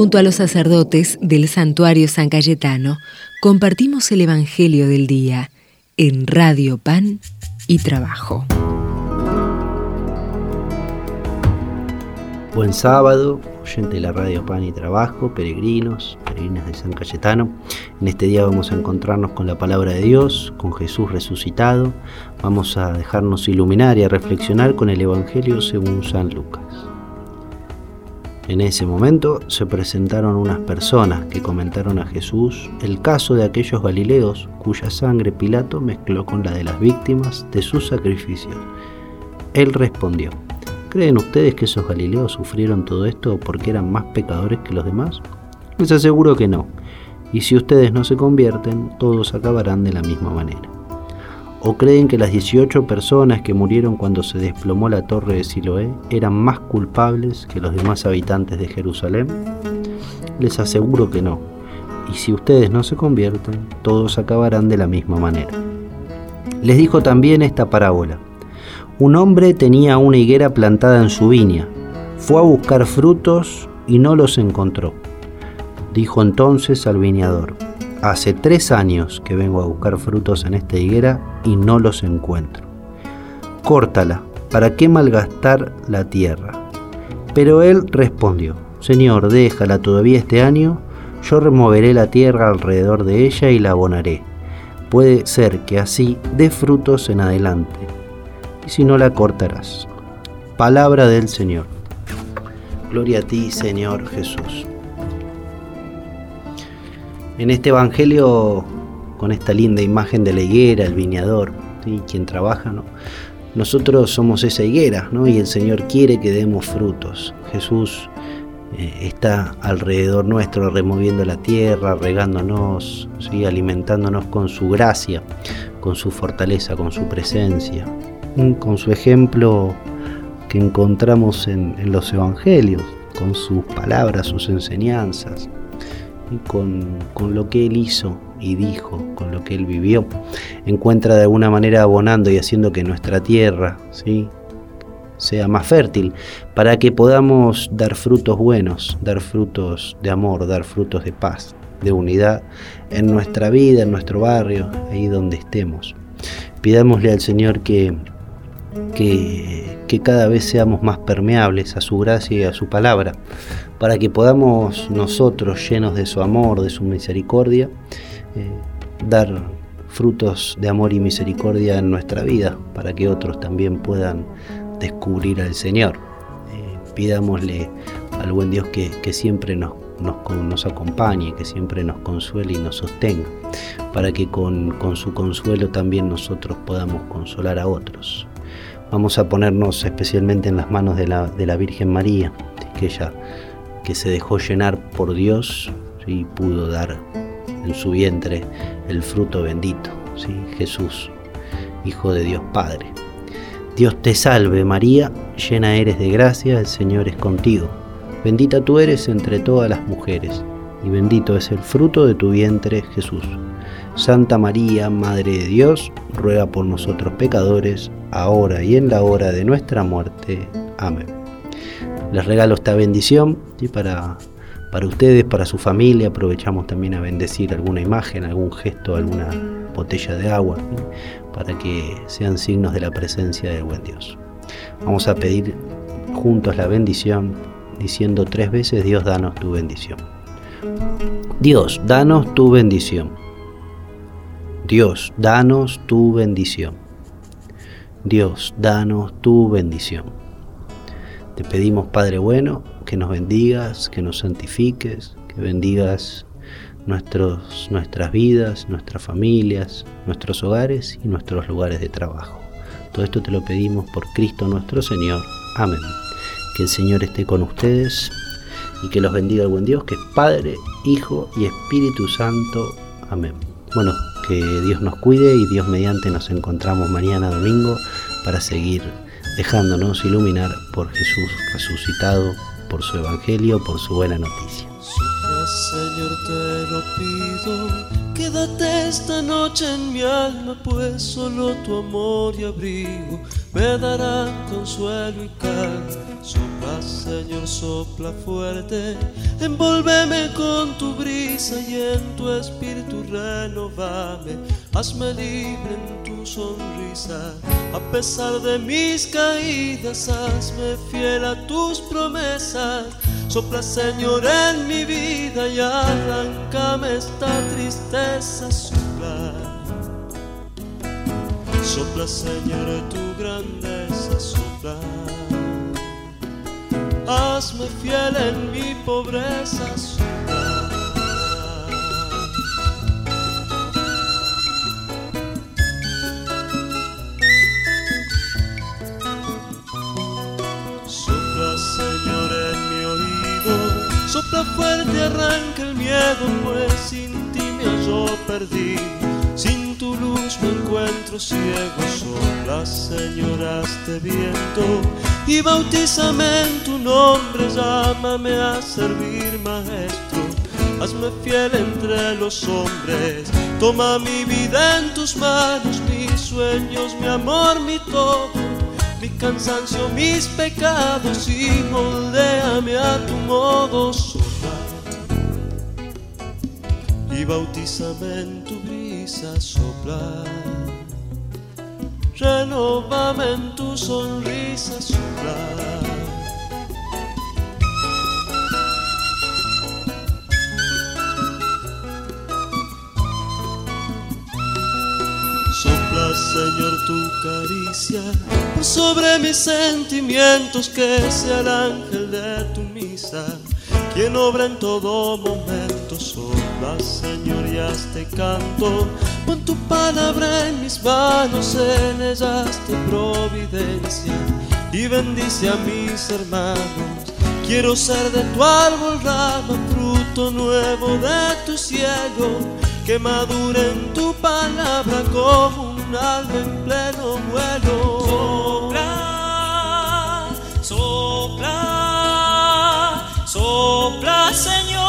Junto a los sacerdotes del santuario San Cayetano, compartimos el Evangelio del Día en Radio Pan y Trabajo. Buen sábado, oyente de la Radio Pan y Trabajo, peregrinos, peregrinas de San Cayetano. En este día vamos a encontrarnos con la palabra de Dios, con Jesús resucitado. Vamos a dejarnos iluminar y a reflexionar con el Evangelio según San Lucas. En ese momento se presentaron unas personas que comentaron a Jesús el caso de aquellos galileos cuya sangre Pilato mezcló con la de las víctimas de sus sacrificios. Él respondió, ¿creen ustedes que esos galileos sufrieron todo esto porque eran más pecadores que los demás? Les aseguro que no, y si ustedes no se convierten, todos acabarán de la misma manera. ¿O creen que las 18 personas que murieron cuando se desplomó la torre de Siloé eran más culpables que los demás habitantes de Jerusalén? Les aseguro que no. Y si ustedes no se convierten, todos acabarán de la misma manera. Les dijo también esta parábola. Un hombre tenía una higuera plantada en su viña. Fue a buscar frutos y no los encontró. Dijo entonces al viñador, Hace tres años que vengo a buscar frutos en esta higuera y no los encuentro. Córtala, ¿para qué malgastar la tierra? Pero él respondió, Señor, déjala todavía este año, yo removeré la tierra alrededor de ella y la abonaré. Puede ser que así dé frutos en adelante, y si no la cortarás. Palabra del Señor. Gloria a ti, Señor Jesús en este Evangelio, con esta linda imagen de la higuera, el viñador, quien trabaja, ¿no? nosotros somos esa higuera ¿no? y el Señor quiere que demos frutos. Jesús eh, está alrededor nuestro, removiendo la tierra, regándonos, ¿sí? alimentándonos con su gracia, con su fortaleza, con su presencia, con su ejemplo que encontramos en los evangelios, con sus palabras, sus enseñanzas con, con, lo que él hizo y dijo, con lo que él vivió, encuentra de alguna manera abonando y haciendo que nuestra tierra ¿sí? sea más fértil, para que podamos dar frutos buenos, dar frutos de amor, dar frutos de paz, de unidad en nuestra vida, en nuestro barrio, ahí donde estemos. Pidámosle al Señor que, que, cada vez seamos más permeables a su gracia y a su palabra, para que podamos nosotros, llenos de su amor, de su misericordia, eh, dar frutos de amor y misericordia en nuestra vida, para que otros también puedan descubrir al Señor. Eh, pidámosle al buen Dios que, siempre nos, acompañe, que siempre nos consuele y nos sostenga, para que con, su consuelo también nosotros podamos consolar a otros. Vamos a ponernos especialmente en las manos de la, Virgen María, que ella que se dejó llenar por Dios y pudo dar en su vientre el fruto bendito, ¿sí? Jesús, Hijo de Dios Padre. Dios te salve María, llena eres de gracia, el Señor es contigo. Bendita tú eres entre todas las mujeres, y bendito es el fruto de tu vientre Jesús. Santa María, Madre de Dios, ruega por nosotros pecadores, ahora y en la hora de nuestra muerte. Amén les regalo esta bendición para, para ustedes, para su familia. Aprovechamos también a bendecir alguna imagen, algún gesto, alguna botella de agua, para que sean signos de la presencia del buen Dios. Vamos a pedir juntos la bendición, diciendo tres veces, Dios, danos tu bendición. Dios, danos tu bendición. Dios, danos tu bendición. Dios, danos tu bendición. Te pedimos, Padre bueno, que nos bendigas, que nos santifiques, que bendigas nuestros, nuestras vidas, nuestras familias, nuestros hogares y nuestros lugares de trabajo. Todo esto te lo pedimos por Cristo nuestro Señor. Amén. Que el Señor esté con ustedes y que los bendiga el buen Dios, que es Padre, Hijo y Espíritu Santo. Amén. Bueno, que Dios nos cuide y Dios mediante nos encontramos mañana domingo para seguir dejándonos iluminar por Jesús resucitado, por su Evangelio, por su buena noticia. Señor, te lo pido Quédate esta noche en mi alma, pues solo tu amor y abrigo me darán consuelo y calma. Sopla, Señor, sopla fuerte, envolveme con tu brisa y en tu espíritu renovame. Hazme libre en tu sonrisa, a pesar de mis caídas, hazme fiel a tus promesas. Sopla, Señor, en mi vida y arrancame esta tristeza. Sopla, sopla, Señor, tu grandeza. Sopla, hazme fiel en mi pobreza. Sopla fuerte, arranca el miedo, pues sin ti me hallo perdido. Sin tu luz me encuentro ciego. Sopla, Señor, hazte viento. Y bautízame en tu nombre, llámame a servir, maestro. Hazme fiel entre los hombres. Toma mi vida en tus manos, mis sueños, mi amor, mi todo mi cansancio, mis pecados y moldéame a tu modo y bautízame en tu brisa sopla renovame en tu sonrisa sopla Sopla, Señor, tu caricia sobre mis sentimientos, que sea el ángel de tu misa, quien obra en todo momento. Sopla, Señor, y hazte canto, pon tu palabra en mis manos, en ellas te providencia, y bendice a mis hermanos. Quiero ser de tu árbol rama, fruto nuevo de tu cielo que madure en tu palabra como un alma en pleno vuelo. Sopla, sopla, sopla, Señor.